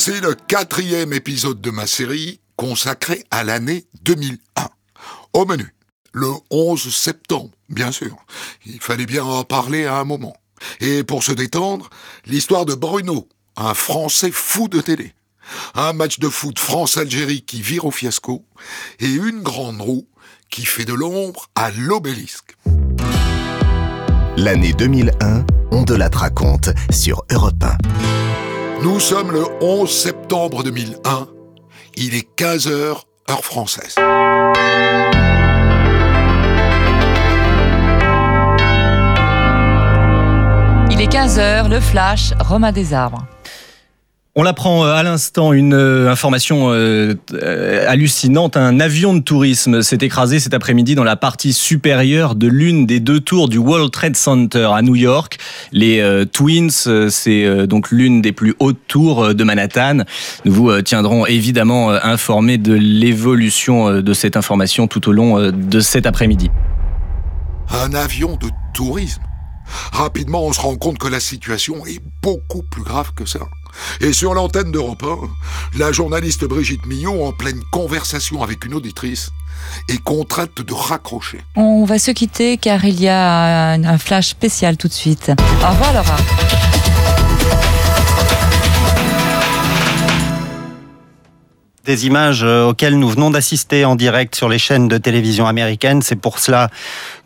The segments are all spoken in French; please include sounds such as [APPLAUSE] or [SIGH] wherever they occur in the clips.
Voici le quatrième épisode de ma série consacré à l'année 2001. Au menu, le 11 septembre, bien sûr. Il fallait bien en parler à un moment. Et pour se détendre, l'histoire de Bruno, un Français fou de télé. Un match de foot France-Algérie qui vire au fiasco. Et une grande roue qui fait de l'ombre à l'obélisque. L'année 2001, on de la raconte sur Europe 1. Nous sommes le 11 septembre 2001. Il est 15h, heure française. Il est 15h, le flash, Romain des Arbres. On l'apprend euh, à l'instant, une euh, information euh, hallucinante. Un avion de tourisme s'est écrasé cet après-midi dans la partie supérieure de l'une des deux tours du World Trade Center à New York. Les Twins, c'est donc l'une des plus hautes tours de Manhattan. Nous vous tiendrons évidemment informés de l'évolution de cette information tout au long de cet après-midi. Un avion de tourisme Rapidement, on se rend compte que la situation est beaucoup plus grave que ça. Et sur l'antenne d'Europe 1, la journaliste Brigitte Millon, en pleine conversation avec une auditrice, est contrainte de raccrocher. On va se quitter car il y a un flash spécial tout de suite. Au revoir Laura. des images euh, auxquelles nous venons d'assister en direct sur les chaînes de télévision américaines. C'est pour cela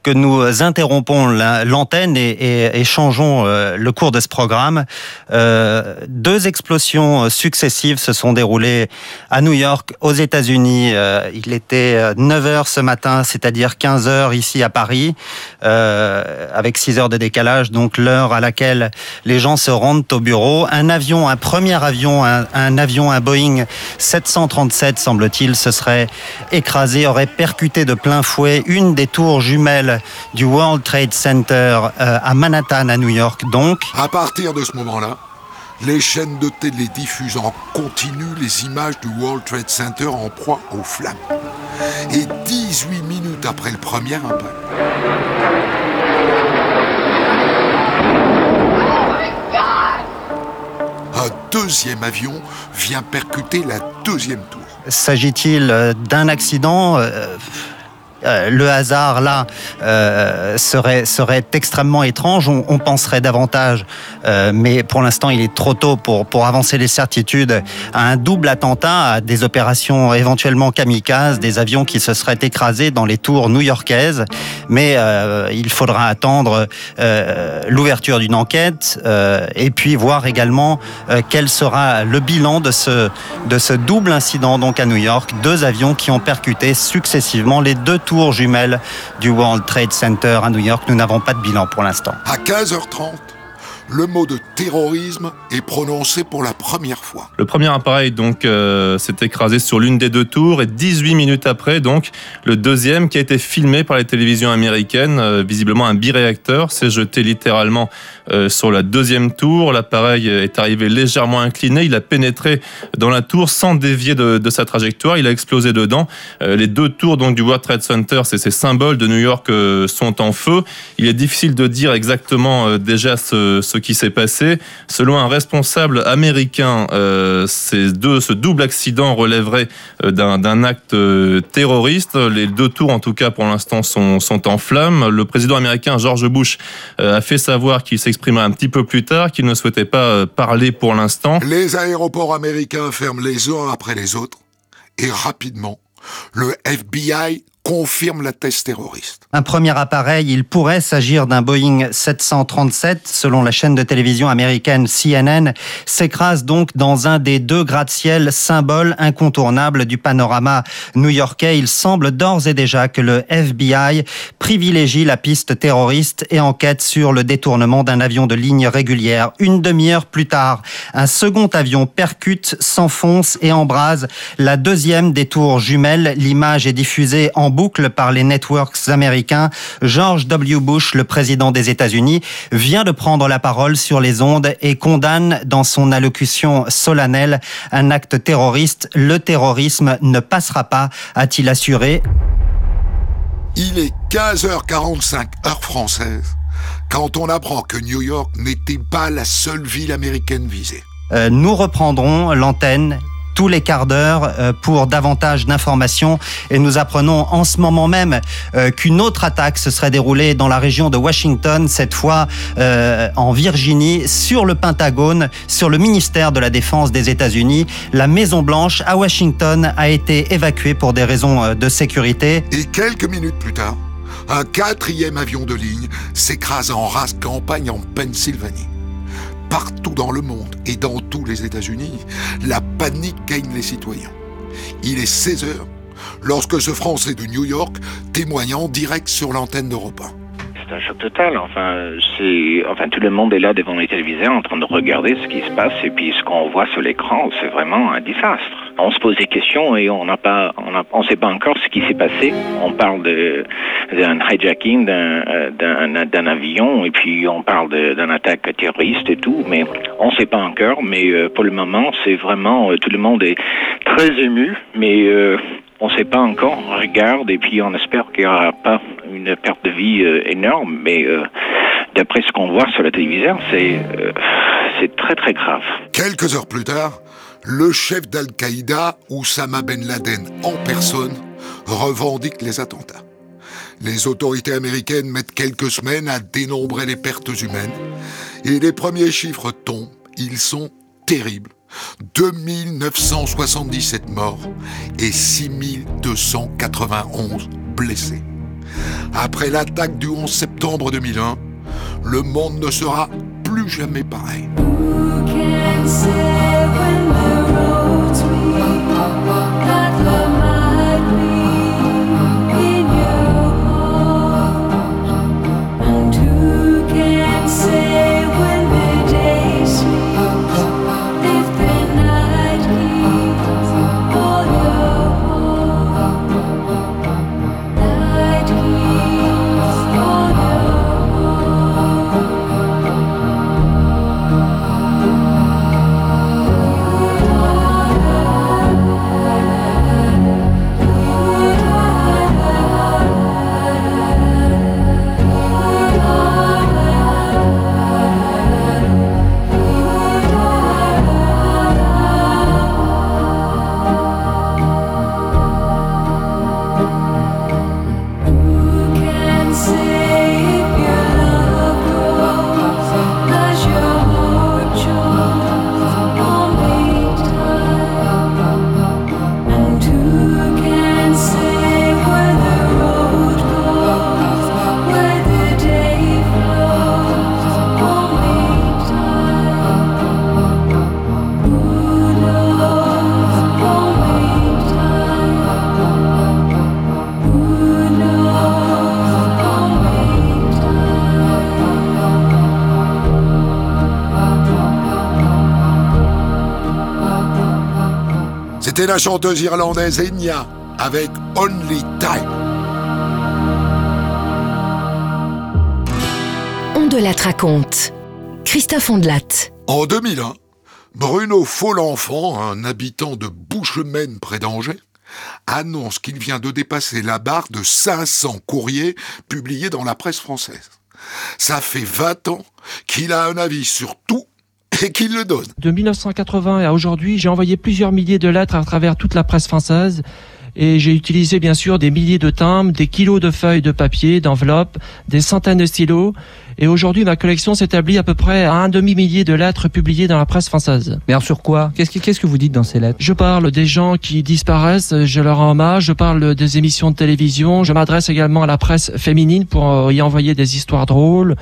que nous interrompons l'antenne et, changeons euh, le cours de ce programme. Euh, deux explosions successives se sont déroulées à New York, aux États-Unis. Euh, il était 9 h ce matin, c'est-à-dire 15 h ici à Paris, avec 6 heures de décalage, donc l'heure à laquelle les gens se rendent au bureau. Un avion, un premier avion, un, un avion, un Boeing 737, semble-t-il, se serait écrasé, aurait percuté de plein fouet une des tours jumelles du World Trade Center euh, à Manhattan, à New York, donc. À partir de ce moment-là, les chaînes de télé diffusent en continu les images du World Trade Center en proie aux flammes. Et 18 minutes après le premier impact, un deuxième avion vient percuter la deuxième tour. S'agit-il euh, d'un accident euh, le hasard là euh, serait, serait extrêmement étrange. On, penserait davantage, euh, mais pour l'instant il est trop tôt pour, pour avancer les certitudes, à un double attentat, à des opérations éventuellement kamikazes, des avions qui se seraient écrasés dans les tours new-yorkaises. Mais il faudra attendre l'ouverture d'une enquête et puis voir également quel sera le bilan de ce, de ce double incident donc à New York. Deux avions qui ont percuté successivement les deux tours tour jumelle du World Trade Center à New York. Nous n'avons pas de bilan pour l'instant. À 15h30, le mot de terrorisme est prononcé pour la première fois. Le premier appareil donc euh, s'est écrasé sur l'une des deux tours et 18 minutes après donc le deuxième qui a été filmé par les télévisions américaines, euh, visiblement un biréacteur, s'est jeté littéralement euh, sur la deuxième tour. L'appareil est arrivé légèrement incliné, il a pénétré dans la tour sans dévier de, sa trajectoire, il a explosé dedans. les deux tours donc du World Trade Center, c'est ces symboles de New York sont en feu. Il est difficile de dire exactement déjà ce, ce qui s'est passé. Selon un responsable américain, euh, ces deux, ce double accident relèverait euh, d'un acte euh, terroriste. Les deux tours, en tout cas pour l'instant, sont, sont en flammes. Le président américain George Bush a fait savoir qu'il s'exprimerait un petit peu plus tard, qu'il ne souhaitait pas parler pour l'instant. Les aéroports américains ferment les uns après les autres et rapidement, le FBI confirme la thèse terroriste. Un premier appareil, il pourrait s'agir d'un Boeing 737, selon la chaîne de télévision américaine CNN, s'écrase donc dans un des deux gratte-ciel symboles incontournables du panorama new-yorkais. Il semble d'ores et déjà que le FBI privilégie la piste terroriste et enquête sur le détournement d'un avion de ligne régulière. Une demi-heure plus tard, un second avion percute, s'enfonce et embrase la deuxième des tours jumelles. L'image est diffusée en boucle par les networks américains, George W. Bush, le président des États-Unis, vient de prendre la parole sur les ondes et condamne dans son allocution solennelle un acte terroriste. Le terrorisme ne passera pas, a-t-il assuré. Il est 15h45 heure française quand on apprend que New York n'était pas la seule ville américaine visée. Euh, nous reprendrons l'antenne tous les quarts d'heure euh, pour davantage d'informations. Et nous apprenons en ce moment même euh, qu'une autre attaque se serait déroulée dans la région de Washington, cette fois euh, en Virginie, sur le Pentagone, sur le ministère de la Défense des États-Unis. La Maison Blanche à Washington a été évacuée pour des raisons de sécurité. Et quelques minutes plus tard, un quatrième avion de ligne s'écrase en race campagne en Pennsylvanie partout dans le monde et dans tous les États-Unis, la panique gagne les citoyens. Il est 16 heures lorsque ce Français de New York témoigne en direct sur l'antenne d'Europe 1 c'est un choc total. Enfin, c'est, enfin, tout le monde est là devant les téléviseurs en train de regarder ce qui se passe et puis ce qu'on voit sur l'écran, c'est vraiment un désastre. On se pose des questions et on n'a pas, on ne on sait pas encore ce qui s'est passé. On parle de, d'un hijacking d'un, d'un, d'un avion et puis on parle d'une attaque terroriste et tout, mais on ne sait pas encore. Mais euh, pour le moment, c'est vraiment, euh, tout le monde est très ému, mais euh, on ne sait pas encore, on regarde et puis on espère qu'il n'y aura pas une perte de vie euh, énorme, mais euh, d'après ce qu'on voit sur la télévision, c'est euh, c'est très très grave. Quelques heures plus tard, le chef d'Al-Qaïda, Oussama Ben Laden en personne, revendique les attentats. Les autorités américaines mettent quelques semaines à dénombrer les pertes humaines et les premiers chiffres tombent. Ils sont terribles. 2977 morts et 6291 blessés. Après l'attaque du 11 septembre 2001, le monde ne sera plus jamais pareil. C'était la chanteuse irlandaise Enya avec Only Time. On de la raconte. Christophe Ondelat. En 2001, Bruno Faux-l'Enfant, un habitant de Bouchemaine près d'Angers, annonce qu'il vient de dépasser la barre de 500 courriers publiés dans la presse française. Ça fait 20 ans qu'il a un avis sur tout et qu'il le donne. De 1980 à aujourd'hui, j'ai envoyé plusieurs milliers de lettres à travers toute la presse française. Et j'ai utilisé bien sûr des milliers de timbres, des kilos de feuilles de papier, d'enveloppes, des centaines de stylos. Et aujourd'hui, ma collection s'établit à peu près à un demi-millier de lettres publiées dans la presse française. Mais alors sur quoi? Qu'est-ce que, qu'est-ce que vous dites dans ces lettres? Je parle des gens qui disparaissent, je leur rends hommage, je parle des émissions de télévision, je m'adresse également à la presse féminine pour y envoyer des histoires drôles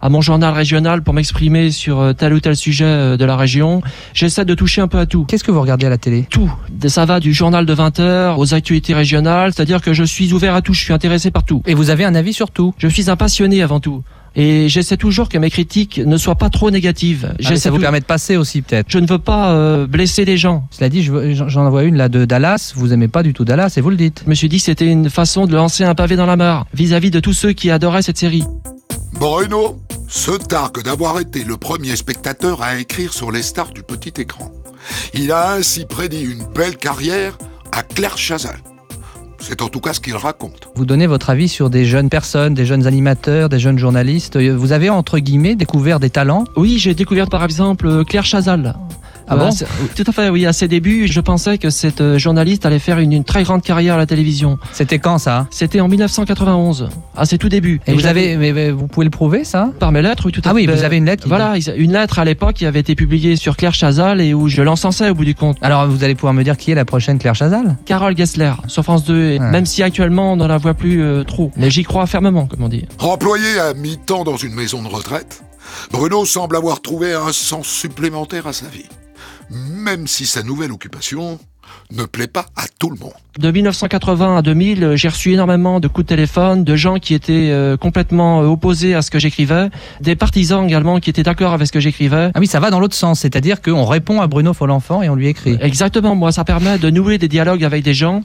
à mon journal régional pour m'exprimer sur euh, tel ou tel sujet euh, de la région. J'essaie de toucher un peu à tout. Qu'est-ce que vous regardez à la télé? Tout. Ça va du journal de 20 heures aux actualités régionales, c'est-à-dire que je suis ouvert à tout, je suis intéressé par tout. Et vous avez un avis sur tout? Je suis un passionné avant tout. Et j'essaie toujours que mes critiques ne soient pas trop négatives. Ah, ça vous permet de passer aussi peut-être. Je ne veux pas euh, blesser les gens. Cela dit, j'en vois une là de Dallas. Vous aimez pas du tout Dallas et vous le dites. Je me suis dit que c'était une façon de lancer un pavé dans la mare vis-à-vis -vis de tous ceux qui adoraient cette série. Bruno se targue d'avoir été le premier spectateur à écrire sur les stars du petit écran. Il a ainsi prédit une belle carrière à Claire Chazal. C'est en tout cas ce qu'il raconte. Vous donnez votre avis sur des jeunes personnes, des jeunes animateurs, des jeunes journalistes. Vous avez, entre guillemets, découvert des talents? Oui, j'ai découvert par exemple Claire Chazal. Ah bon Tout à fait, oui. À ses débuts, je pensais que cette euh, journaliste allait faire une, une très grande carrière à la télévision. C'était quand ça? C'était en 1991, à ses tout débuts. Et vous avez, mais, mais vous pouvez le prouver ça? Par mes lettres, oui, tout à Ah oui, fait. vous avez une lettre qui- Voilà, une lettre à l'époque qui avait été publiée sur Claire Chazal et où je l'encensais au bout du compte. Alors vous allez pouvoir me dire qui est la prochaine Claire Chazal? Carole Gessler, sur France 2, et Ouais. même si actuellement on ne la voit plus euh, trop. Mais j'y crois fermement, comme on dit. Employé à mi-temps dans une maison de retraite, Bruno semble avoir trouvé un sens supplémentaire à sa vie. Même si sa nouvelle occupation ne plaît pas à tout le monde. De 1980 à 2000, euh, j'ai reçu énormément de coups de téléphone, de gens qui étaient euh, complètement euh, opposés à ce que j'écrivais, des partisans également qui étaient d'accord avec ce que j'écrivais. Ah oui, ça va dans l'autre sens, c'est-à-dire qu'on répond à Bruno Follenfant et on lui écrit. Exactement, moi ça permet de nouer des dialogues avec des gens,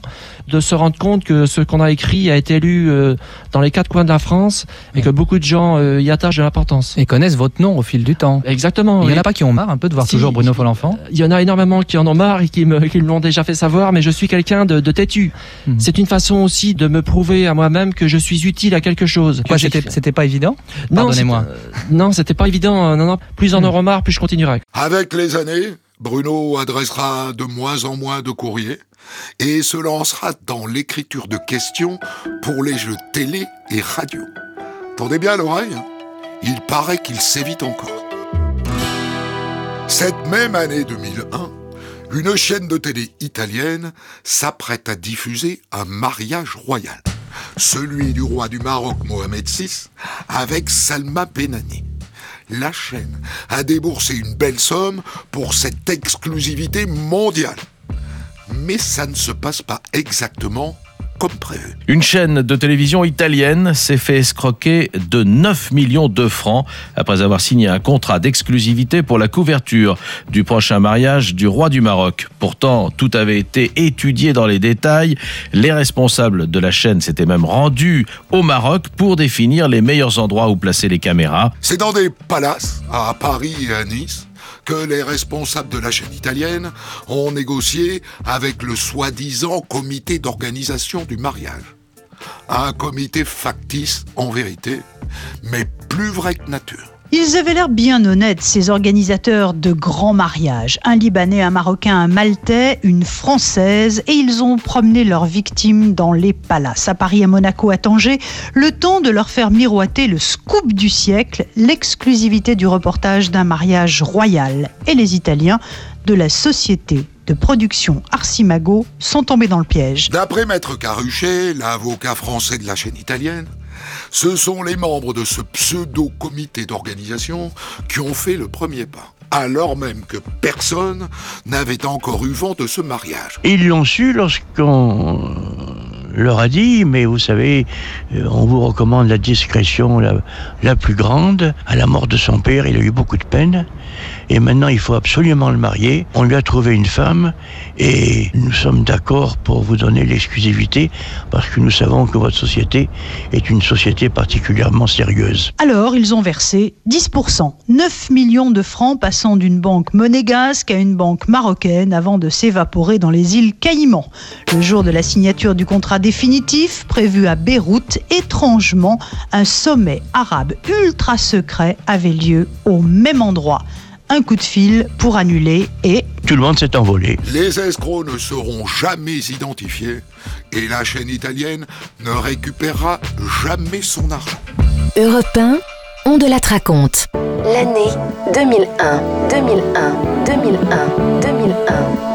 de se rendre compte que ce qu'on a écrit a été lu euh, dans les quatre coins de la France et que beaucoup de gens euh, y attachent de l'importance. Et connaissent votre nom au fil du temps. Exactement. Il n'y oui. en a pas qui ont marre un peu de voir Si. toujours Bruno Follenfant Il y en a énormément qui en ont marre et qui me, [LAUGHS] qui me l'ont déjà fait savoir, mais je suis quelqu'un de, de têtu. Mhm. C'est une façon aussi de me prouver à moi-même que je suis utile à quelque chose. Quoi, c'était pas évident? Non, Pardonnez-moi. euh, non, c'était pas évident. euh, Non, non. Plus Hmm. aurai marre, plus je continuerai. Avec les années, Bruno adressera de moins en moins de courriers et se lancera dans l'écriture de questions pour les jeux télé et radio. Tendez bien l'oreille, hein. il paraît qu'il s'évite encore. Cette même année 2001, une chaîne de télé italienne s'apprête à diffuser un mariage royal, celui du roi du Maroc Mohamed VI avec Salma Benani. La chaîne a déboursé une belle somme pour cette exclusivité mondiale. Mais ça ne se passe pas exactement comme prévu. Une chaîne de télévision italienne s'est fait escroquer de 9 millions de francs après avoir signé un contrat d'exclusivité pour la couverture du prochain mariage du roi du Maroc. Pourtant, tout avait été étudié dans les détails. Les responsables de la chaîne s'étaient même rendus au Maroc pour définir les meilleurs endroits où placer les caméras. C'est dans des palaces, à Paris et à Nice, que les responsables de la chaîne italienne ont négocié avec le soi-disant comité d'organisation du mariage. Un comité factice en vérité, mais plus vrai que nature. Ils avaient l'air bien honnêtes, ces organisateurs de grands mariages. Un Libanais, un Marocain, un Maltais, une Française, et ils ont promené leurs victimes dans les palaces, à Paris, à Monaco, à Tanger, le temps de leur faire miroiter le scoop du siècle, l'exclusivité du reportage d'un mariage royal. Et les Italiens de la société de production Arcimago sont tombés dans le piège. D'après Maître Caruchet, l'avocat français de la chaîne italienne, ce sont les membres de ce pseudo-comité d'organisation qui ont fait le premier pas, alors même que personne n'avait encore eu vent de ce mariage. Ils l'ont su lorsqu'on leur a dit, mais vous savez, euh, on vous recommande la discrétion la, la plus grande. À la mort de son père, il a eu beaucoup de peine. Et maintenant, il faut absolument le marier. On lui a trouvé une femme et nous sommes d'accord pour vous donner l'exclusivité parce que nous savons que votre société est une société particulièrement sérieuse. Alors, ils ont versé 10%, 9 millions de francs passant d'une banque monégasque à une banque marocaine avant de s'évaporer dans les îles Caïmans. Le jour de la signature du contrat définitif, prévu à Beyrouth, étrangement, un sommet arabe ultra secret avait lieu au même endroit. Un coup de fil pour annuler et Tout le monde s'est envolé. Les escrocs ne seront jamais identifiés et la chaîne italienne ne récupérera jamais son argent. Europe 1, on de la raconte. L'année 2001, 2001, 2001, 2001, 2001,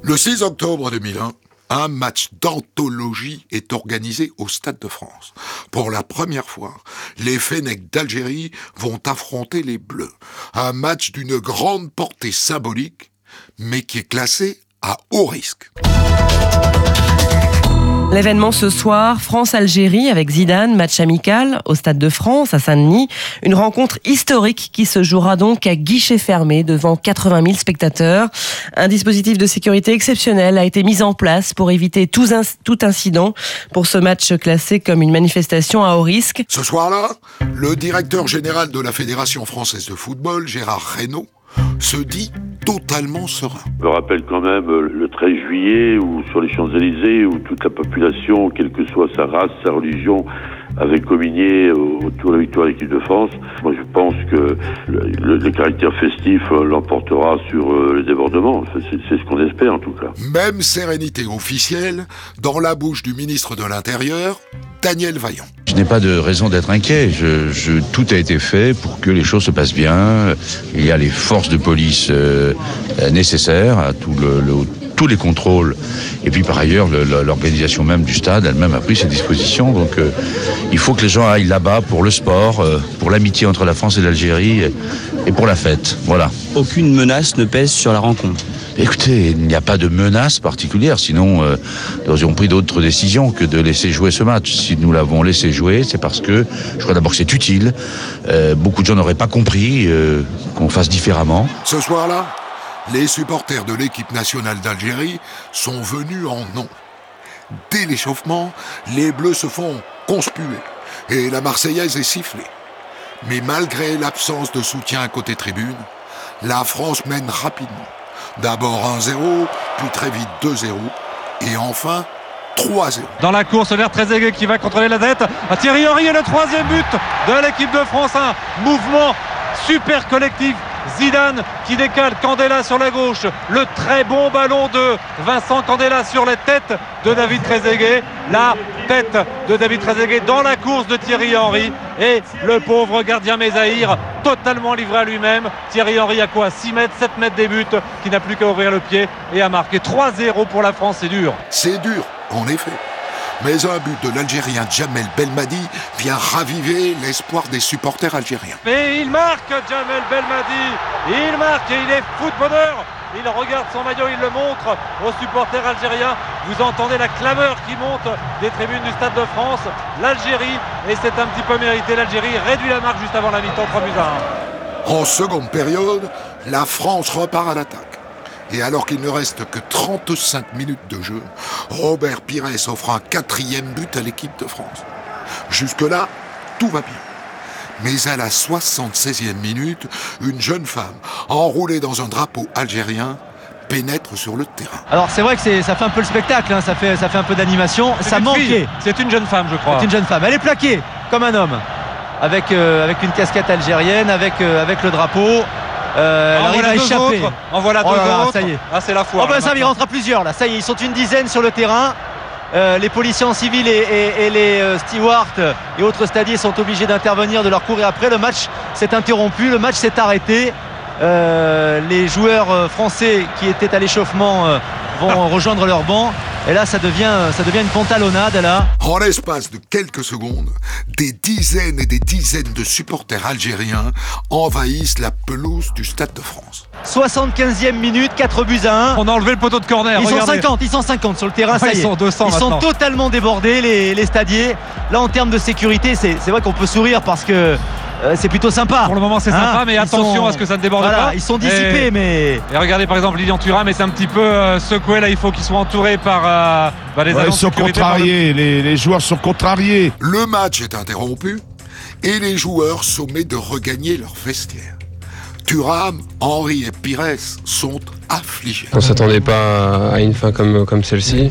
Le 6 octobre 2001, un match d'anthologie est organisé au Stade de France. Pour la première fois, les Fennecs d'Algérie vont affronter les Bleus. Un match d'une grande portée symbolique, mais qui est classé à haut risque. L'événement ce soir, France-Algérie avec Zidane, match amical au Stade de France à Saint-Denis. Une rencontre historique qui se jouera donc à guichet fermé devant 80 000 spectateurs. Un dispositif de sécurité exceptionnel a été mis en place pour éviter tout, tout incident pour ce match classé comme une manifestation à haut risque. Ce soir-là, le directeur général de la Fédération française de football, Gérard Reynaud, se dit totalement serein. Je rappelle quand même euh, le 13 juillet où sur les Champs-Élysées où toute la population, quelle que soit sa race, sa religion, avait communié autour de la victoire de l'équipe de France. Moi, je pense que le, le, le caractère festif euh, l'emportera sur euh, les débordements. C'est c'est ce qu'on espère, en tout cas. Même sérénité officielle dans la bouche du ministre de l'Intérieur, Daniel Vaillant. Je n'ai pas de raison d'être inquiet. Je, je- tout a été fait pour que les choses se passent bien. Il y a les forces de police euh, euh, nécessaires à tout le, le- tous les contrôles. Et puis par ailleurs, le- le- l'organisation même du stade elle-même a pris ses dispositions. Donc euh, il faut que les gens aillent là-bas pour le sport, euh, pour l'amitié entre la France et l'Algérie et, et pour la fête. Voilà. Aucune menace ne pèse sur la rencontre. Écoutez, il n'y a pas de menace particulière, sinon euh, nous aurions pris d'autres décisions que de laisser jouer ce match. Si nous l'avons laissé jouer, c'est parce que je crois d'abord que c'est utile. Euh, beaucoup de gens n'auraient pas compris euh, qu'on fasse différemment. Ce soir-là, les supporters de l'équipe nationale d'Algérie sont venus en nom. Dès l'échauffement, les Bleus se font conspuer et la Marseillaise est sifflée. Mais malgré l'absence de soutien côté tribune, la France mène rapidement. D'abord 1-0, puis très vite 2-0, et enfin 3-0. Dans la course, l'air très aiguë qui va contrôler la tête. À Thierry Henry et le troisième but de l'équipe de France. Un mouvement super collectif. Zidane qui décale Candela sur la gauche. Le très bon ballon de Vincent Candela sur la tête de David Trezeguet. La tête de David Trezeguet dans la course de Thierry Henry. Et le pauvre gardien Mézahir totalement livré à lui-même. Thierry Henry à quoi? 6 mètres, 7 mètres des buts qui n'a plus qu'à ouvrir le pied et à marquer 3-0 pour la France. C'est dur. C'est dur, en effet. Mais un but de l'Algérien Jamel Belmadi vient raviver l'espoir des supporters algériens. Et il marque Jamel Belmadi. Il marque et il est foot bonheur. Il regarde son maillot, il le montre aux supporters algériens. Vous entendez la clameur qui monte des tribunes du Stade de France. L'Algérie, et c'est un petit peu mérité, l'Algérie réduit la marque juste avant la mi-temps 3 buts à 1. En seconde période, la France repart à l'attaque. Et alors qu'il ne reste que 35 minutes de jeu, Robert Pires offre un quatrième but à l'équipe de France. Jusque-là, tout va bien. Mais à la 76e minute, une jeune femme, enroulée dans un drapeau algérien, pénètre sur le terrain. Alors c'est vrai que ça fait un peu le spectacle, hein, ça, fait, ça fait un peu d'animation. Ça manquait. C'est une jeune femme, je crois. C'est une jeune femme. Elle est plaquée comme un homme. Avec, euh, avec une casquette algérienne, avec, euh, avec le drapeau. Euh, elle En voilà à deux échapper. autres. En voilà Oh deux là là, autres. Ça y est. Ah, c'est la foi. Oh ben ça, il rentre à plusieurs là. Ça y est, ils sont une dizaine sur le terrain. Euh, les policiers en civil et, et- et les euh, stewards et autres stadiers sont obligés d'intervenir, de leur courir après. Le match s'est interrompu, le match s'est arrêté. Euh, les joueurs français qui étaient à l'échauffement vont [LAUGHS] rejoindre leur banc. Et là, ça devient, ça devient une pantalonnade là. En l'espace de quelques secondes, des dizaines et des dizaines de supporters algériens envahissent la pelouse du Stade de France. 75e minute, 4 buts à 1. On a enlevé le poteau de corner. Ils sont regardez. 50, ils sont 50 sur le terrain, ça y ils est. sont 200 Ils sont totalement débordés, les, les stadiers. Là, en termes de sécurité, c'est c'est vrai qu'on peut sourire parce que euh, c'est plutôt sympa. Pour le moment, c'est Hein, sympa, mais attention sont- à ce que ça ne déborde voilà, pas. Ils sont dissipés, Et- mais. Et regardez par exemple Lilian Thuram, mais c'est un petit peu euh, secoué là. Il faut qu'ils soient entourés par euh, bah, les Ouais, agents ils de sont le- contrariés, les, les joueurs sont contrariés. Le match est interrompu et les joueurs sommés de regagner leur vestiaire. Thuram, Henry et Pires sont affligés. On s'attendait pas à une fin comme, comme celle-ci.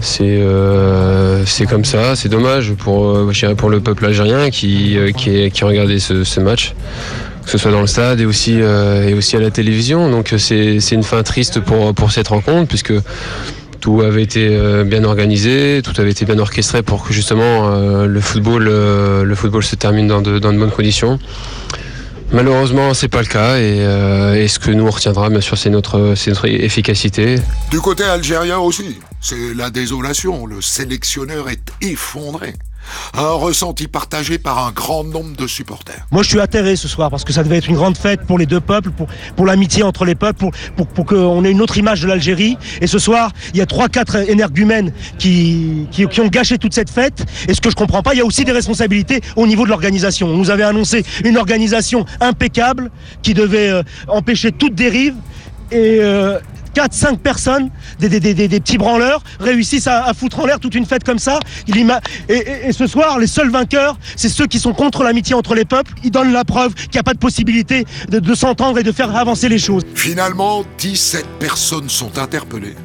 C'est euh, comme ça, c'est dommage pour, euh, pour le peuple algérien qui, euh, qui, qui regardait ce, ce match, que ce soit dans le stade et aussi, euh, et aussi à la télévision. Donc euh, c'est une fin triste pour, pour cette rencontre puisque tout avait été bien organisé, tout avait été bien orchestré pour que justement euh, le football, le football se termine dans de, dans de bonnes conditions. Malheureusement, c'est pas le cas et, euh, ce que nous retiendra, bien sûr, c'est notre efficacité. Du côté algérien aussi, c'est la désolation. Le sélectionneur est effondré. Un ressenti partagé par un grand nombre de supporters. Moi, je suis atterré ce soir parce que ça devait être une grande fête pour les deux peuples, pour, pour l'amitié entre les peuples, pour, pour, pour qu'on ait une autre image de l'Algérie. Et ce soir, il y a trois, quatre énergumènes qui, qui, ont gâché toute cette fête. Et ce que je comprends pas, il y a aussi des responsabilités au niveau de l'organisation. On nous avait annoncé une organisation impeccable qui devait euh, empêcher toute dérive. Et euh, 4-5 personnes, des, des, des, des- des petits branleurs, réussissent à, à foutre en l'air toute une fête comme ça. Il et, et- et ce soir, les seuls vainqueurs, c'est ceux qui sont contre l'amitié entre les peuples. Ils donnent la preuve qu'il n'y a pas de possibilité de, de s'entendre et de faire avancer les choses. Finalement, 17 personnes sont interpellées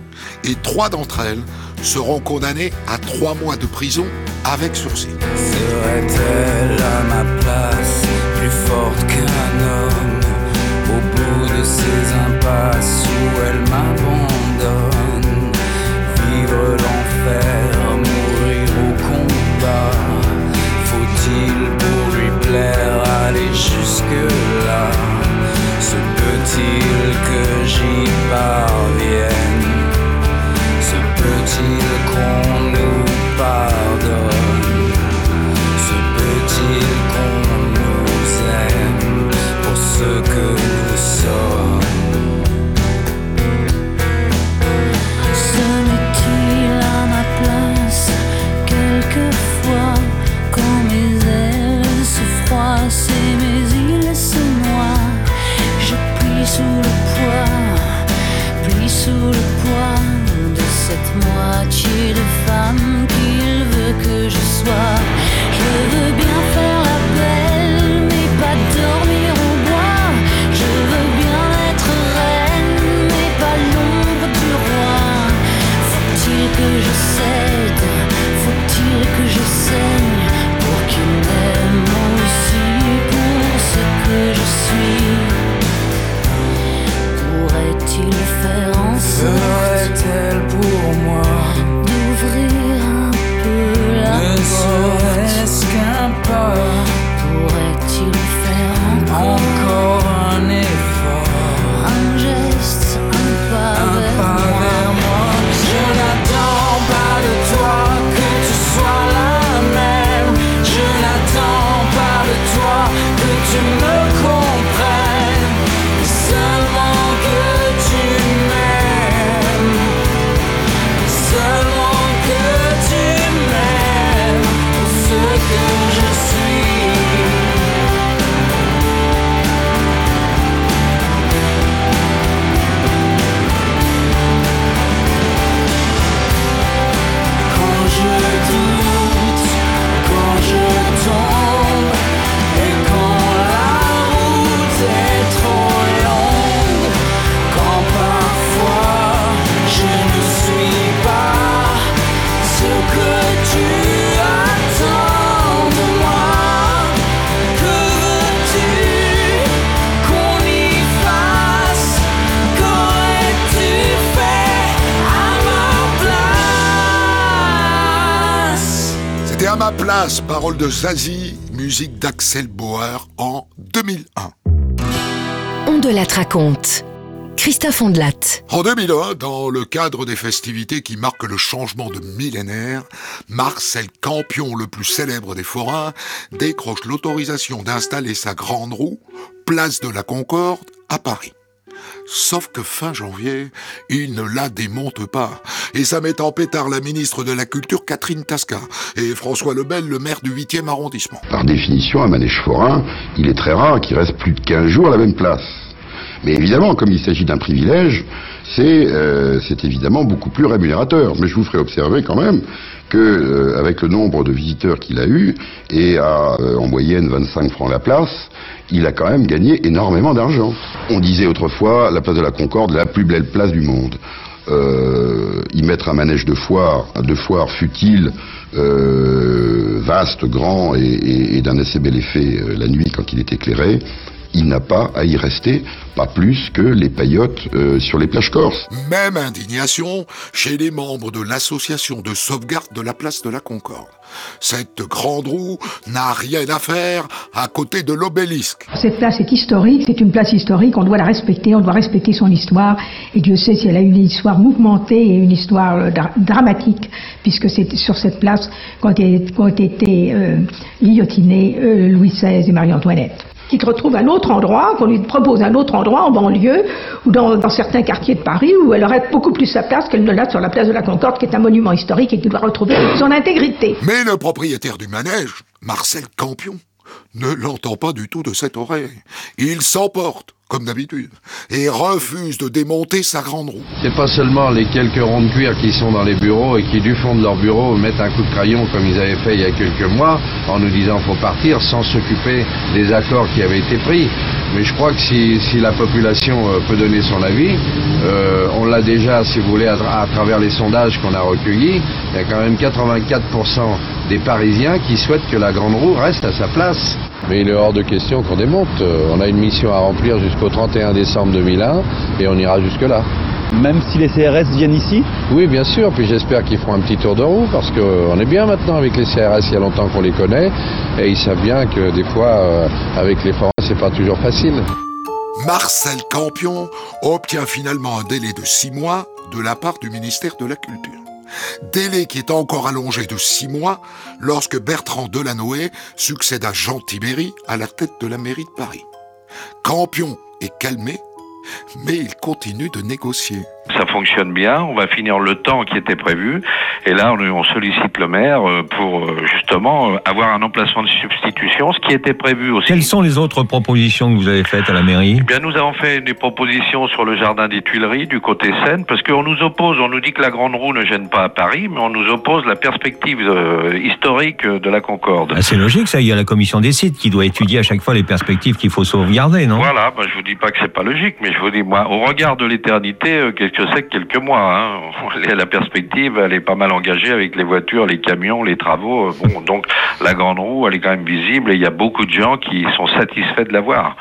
et trois d'entre elles seront condamnées à trois mois de prison avec sursis. Serait-elle à ma place plus forte qu'un homme? Ces impasses où elle m'abandonne à ma place, parole de Zazie, musique d'Axel Bauer en 2001. On de la raconte. Christophe Ondelat. En 2001, dans le cadre des festivités qui marquent le changement de millénaire, Marcel Campion, le plus célèbre des forains, décroche l'autorisation d'installer sa grande roue, place de la Concorde, à Paris. Sauf que fin janvier, il ne la démonte pas. Et ça met en pétard la ministre de la Culture Catherine Tasca et François Lebel, le maire du 8e arrondissement. Par définition, un manège forain, il est très rare qu'il reste plus de 15 jours à la même place. Mais évidemment, comme il s'agit d'un privilège, c'est euh, évidemment beaucoup plus rémunérateur. Mais je vous ferai observer quand même que euh, avec le nombre de visiteurs qu'il a eu et à euh, en moyenne 25 francs la place, il a quand même gagné énormément d'argent. On disait autrefois la place de la Concorde la plus belle place du monde. Euh, y mettre un manège de foire, de foire futile, euh, vaste, grand et, et- et d'un assez bel effet euh, la nuit quand il est éclairé, il n'a pas à y rester, pas plus que les paillotes euh, sur les plages corses. Même indignation chez les membres de l'association de sauvegarde de la place de la Concorde. Cette grande roue n'a rien à faire à côté de l'obélisque. Cette place est historique, c'est une place historique, on doit la respecter, on doit respecter son histoire. Et Dieu sait si elle a une histoire mouvementée et une histoire euh, dra- dramatique, puisque c'est sur cette place qu'ont été, qu'ont été euh, guillotinés euh, Louis XVI et Marie-Antoinette. Qui retrouve un autre endroit, qu'on lui propose un autre endroit en banlieue ou dans, dans certains quartiers de Paris où elle aurait beaucoup plus sa place qu'elle ne l'a sur la place de la Concorde, qui est un monument historique et qui doit retrouver son intégrité. Mais le propriétaire du manège, Marcel Campion, ne l'entend pas du tout de cette oreille. Il s'emporte, comme d'habitude, et refuse de démonter sa grande roue. C'est pas seulement les quelques ronds de cuir qui sont dans les bureaux et qui du fond de leur bureau mettent un coup de crayon comme ils avaient fait il y a quelques mois en nous disant faut partir sans s'occuper des accords qui avaient été pris. Mais je crois que si, la population euh, peut donner son avis, euh, on l'a déjà, si vous voulez, à, à travers les sondages qu'on a recueillis, il y a quand même 84% des Parisiens qui souhaitent que la grande roue reste à sa place. Mais il est hors de question qu'on démonte. Euh, On a une mission à remplir jusqu'au 31 décembre 2001 et on ira jusque-là. Même si les CRS viennent ici Oui, bien sûr. Puis j'espère qu'ils feront un petit tour de roue parce qu'on est bien maintenant avec les CRS. Il y a longtemps qu'on les connaît et ils savent bien que des fois, euh, avec les forains, c'est pas toujours facile. Marcel Campion obtient finalement un délai de six mois de la part du ministère de la Culture. Délai qui est encore allongé de six mois lorsque Bertrand Delanoë succède à Jean Tibéry à la tête de la mairie de Paris. Campion est calmé, mais il continue de négocier. Ça fonctionne bien, on va finir le temps qui était prévu, et là on, on sollicite le maire euh, pour euh, justement euh, avoir un emplacement de substitution, ce qui était prévu aussi. Quelles sont les autres propositions que vous avez faites à la mairie? Eh bien, nous avons fait des propositions sur le jardin des Tuileries du côté Seine, parce qu'on nous oppose, on nous dit que la grande roue ne gêne pas à Paris, mais on nous oppose la perspective euh, historique de la Concorde. Ah, C'est logique, ça. Il y a la commission des sites qui doit étudier à chaque fois les perspectives qu'il faut sauvegarder, non? Voilà, bah, je vous dis pas que c'est pas logique, mais je vous dis, moi, au regard de l'éternité, euh, qu'est-ce que c'est que quelques mois hein La perspective, elle est pas mal engagée avec les voitures, les camions, les travaux. euh, Bon, donc la grande roue, elle est quand même visible et il y a beaucoup de gens qui sont satisfaits de la voir.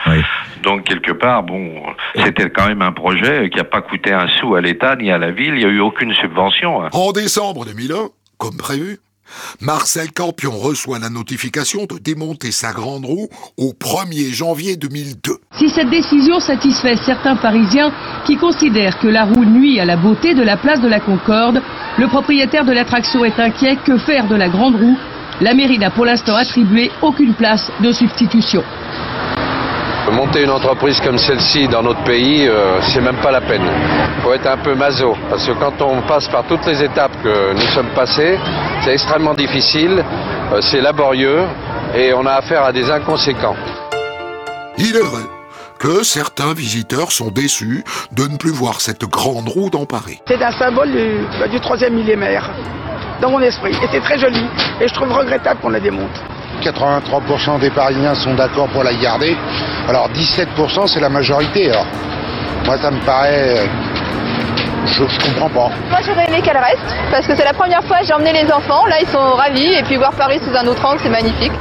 Donc quelque part, bon, c'était quand même un projet qui n'a pas coûté un sou à l'État ni à la ville. Il n'y a eu aucune subvention. hein. En décembre 2001, comme prévu, Marcel Campion reçoit la notification de démonter sa grande roue au 1er janvier 2002. Si cette décision satisfait certains Parisiens qui considèrent que la roue nuit à la beauté de la place de la Concorde, le propriétaire de l'attraction est inquiet. Que faire de la grande roue? La mairie n'a pour l'instant attribué aucune place de substitution. Monter une entreprise comme celle-ci dans notre pays, euh, c'est même pas la peine. faut être un peu maso, parce que quand on passe par toutes les étapes que nous sommes passés, c'est extrêmement difficile, euh, c'est laborieux, et on a affaire à des inconséquents. Il est vrai que certains visiteurs sont déçus de ne plus voir cette grande roue dans Paris. C'est un symbole du, du troisième millénaire dans mon esprit. Et c'est très joli. Et je trouve regrettable qu'on la démonte. 83% des Parisiens sont d'accord pour la garder. Alors 17% c'est la majorité. Alors, moi ça me paraît... euh, Je, je comprends pas. Moi j'aurais aimé qu'elle reste parce que c'est la première fois que j'ai emmené les enfants. Là ils sont ravis et puis voir Paris sous un autre angle c'est magnifique.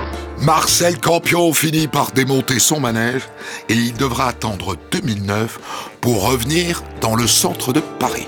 Marcel Campion finit par démonter son manège et il devra attendre 2009 pour revenir dans le centre de Paris.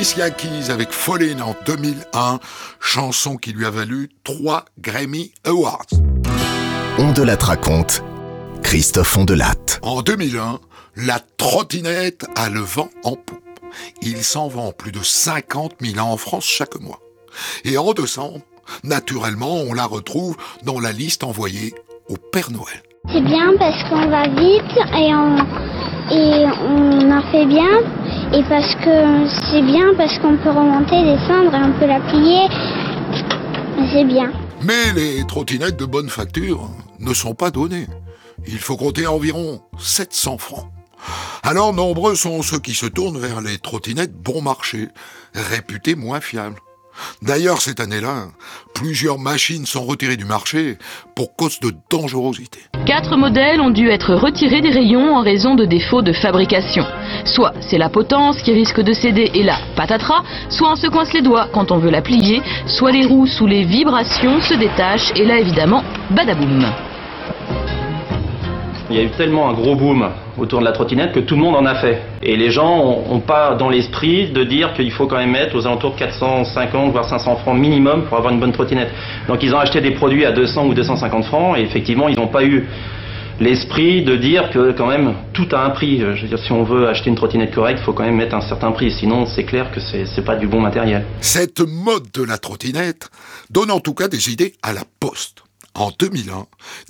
Keys avec Fallen en 2001, chanson qui lui a valu trois Grammy Awards. On de la raconte. Christophe Ondelatte. En 2001, la trottinette a le vent en poupe. Il s'en vend plus de 50 000 en France chaque mois. Et en décembre, naturellement, on la retrouve dans la liste envoyée au Père Noël. C'est bien parce qu'on va vite et on, et on en fait bien. Et parce que c'est bien parce qu'on peut remonter, descendre et on peut la plier. C'est bien. Mais les trottinettes de bonne facture ne sont pas données. Il faut compter environ 700 francs. Alors nombreux sont ceux qui se tournent vers les trottinettes bon marché, réputées moins fiables. D'ailleurs, cette année-là, plusieurs machines sont retirées du marché pour cause de dangerosité. Quatre modèles ont dû être retirés des rayons en raison de défauts de fabrication. Soit c'est la potence qui risque de céder et là, patatras, soit on se coince les doigts quand on veut la plier, soit les roues sous les vibrations se détachent et là évidemment, badaboum. Il y a eu tellement un gros boom autour de la trottinette que tout le monde en a fait. Et les gens n'ont pas dans l'esprit de dire qu'il faut quand même mettre aux alentours de 450 voire 500 francs minimum pour avoir une bonne trottinette. Donc ils ont acheté des produits à 200 ou 250 francs et effectivement ils n'ont pas eu l'esprit de dire que quand même tout a un prix. Je veux dire si on veut acheter une trottinette correcte, il faut quand même mettre un certain prix. Sinon c'est clair que c'est c'est pas du bon matériel. Cette mode de la trottinette donne en tout cas des idées à la poste. En 2001,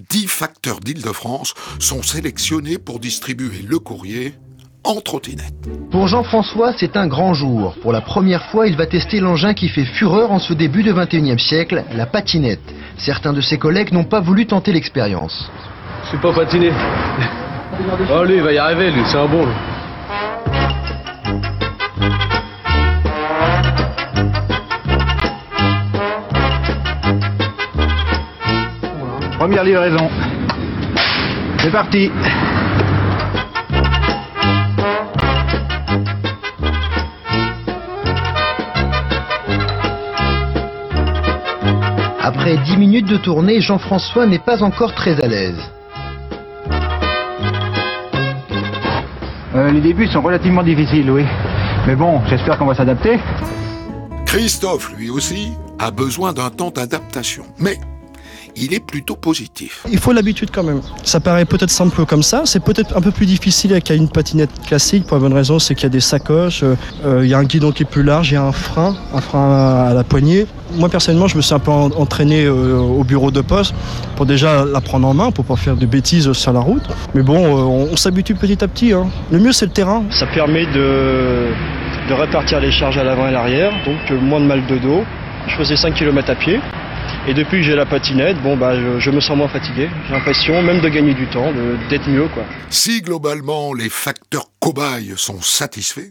10 facteurs d'Île-de-France sont sélectionnés pour distribuer le courrier en trottinette. Pour Jean-François, c'est un grand jour. Pour la première fois, il va tester l'engin qui fait fureur en ce début de 21e siècle, la patinette. Certains de ses collègues n'ont pas voulu tenter l'expérience. Je suis pas patiné. Oh lui, il va y arriver, lui, c'est un bon. lui. Première livraison. C'est parti. Après 10 minutes de tournée, Jean-François n'est pas encore très à l'aise. Euh, les débuts sont relativement difficiles, oui. Mais bon, j'espère qu'on va s'adapter. Christophe, lui aussi, a besoin d'un temps d'adaptation. Mais il est plutôt positif. Il faut l'habitude quand même. Ça paraît peut-être simple comme ça, c'est peut-être un peu plus difficile avec une patinette classique pour la bonne raison, c'est qu'il y a des sacoches, euh, euh, il y a un guidon qui est plus large, il y a un frein, un frein à la poignée. Moi personnellement, je me suis un peu en- entraîné euh, au bureau de poste pour déjà la prendre en main, pour pas faire de bêtises sur la route. Mais bon, euh, on, on s'habitue petit à petit. hein. Le mieux c'est le terrain. Ça permet de, de répartir les charges à l'avant et à l'arrière, donc euh, moins de mal de dos. Je faisais 5 km à pied. Et depuis que j'ai la patinette, bon bah je, me sens moins fatigué. J'ai l'impression même de gagner du temps, d'être mieux quoi. Si globalement les facteurs cobayes sont satisfaits,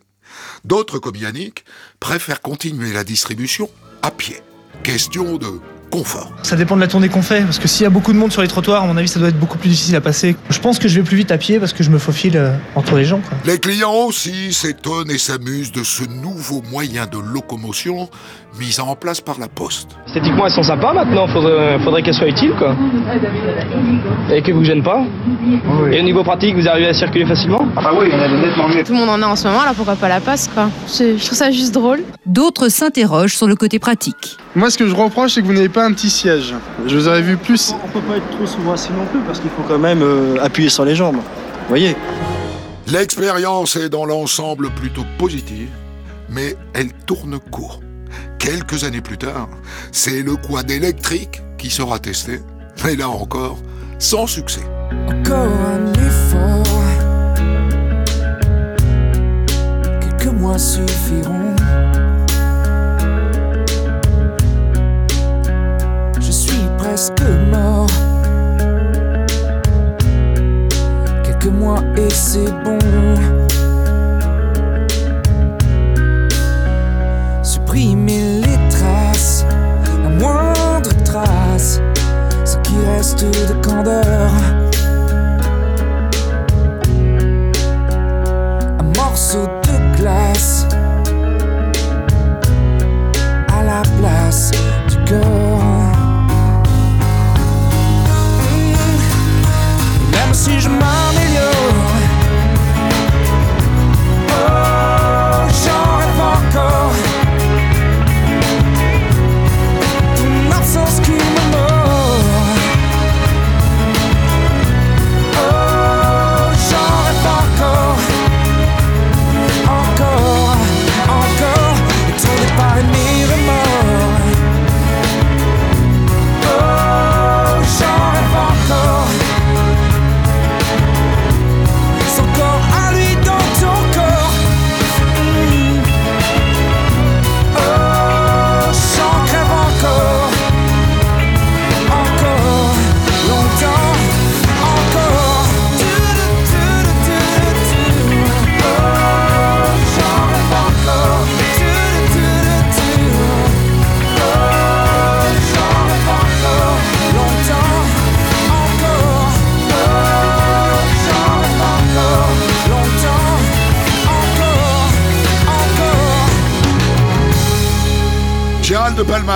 d'autres comme Yannick préfèrent continuer la distribution à pied. Question de confort. Ça dépend de la tournée qu'on fait, parce que s'il y a beaucoup de monde sur les trottoirs, à mon avis, ça doit être beaucoup plus difficile à passer. Je pense que je vais plus vite à pied parce que je me faufile euh, entre les gens. quoi. Les clients aussi s'étonnent et s'amusent de ce nouveau moyen de locomotion mis en place par la Poste. Esthétiquement, elles sont sympas maintenant, faudrait, faudrait qu'elles soient utiles, quoi. Et que vous gênent pas. Et au niveau pratique, vous arrivez à circuler facilement? Ah oui, on a nettement mieux. Tout le monde en a en ce moment, alors pourquoi pas la passe, quoi? Je, je trouve ça juste drôle. D'autres s'interrogent sur le côté pratique. Moi, ce que je reproche, c'est que vous n'avez pas un petit siège. Je vous aurais vu plus. On peut pas être trop souvent assis non plus parce qu'il faut quand même euh, appuyer sur les jambes. Vous voyez L'expérience est dans l'ensemble plutôt positive, mais elle tourne court. Quelques années plus tard, c'est le quad électrique qui sera testé, mais là encore, sans succès. Encore un effort. Quelques mois suffiront. Mort. Quelques mois et c'est bon. Supprimer les traces, la moindre trace, ce qui reste de candeur.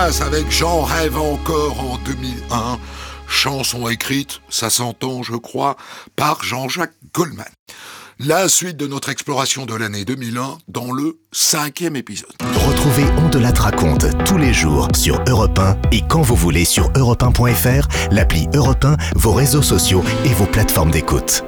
Avec J'en rêve encore en 2001. Chanson écrite, ça s'entend je crois, par Jean-Jacques Goldman. La suite de notre exploration de l'année 2001 dans le cinquième épisode. Retrouvez On de la raconte tous les jours sur Europe 1 et quand vous voulez sur europe1.fr, l'appli Europe 1, vos réseaux sociaux et vos plateformes d'écoute.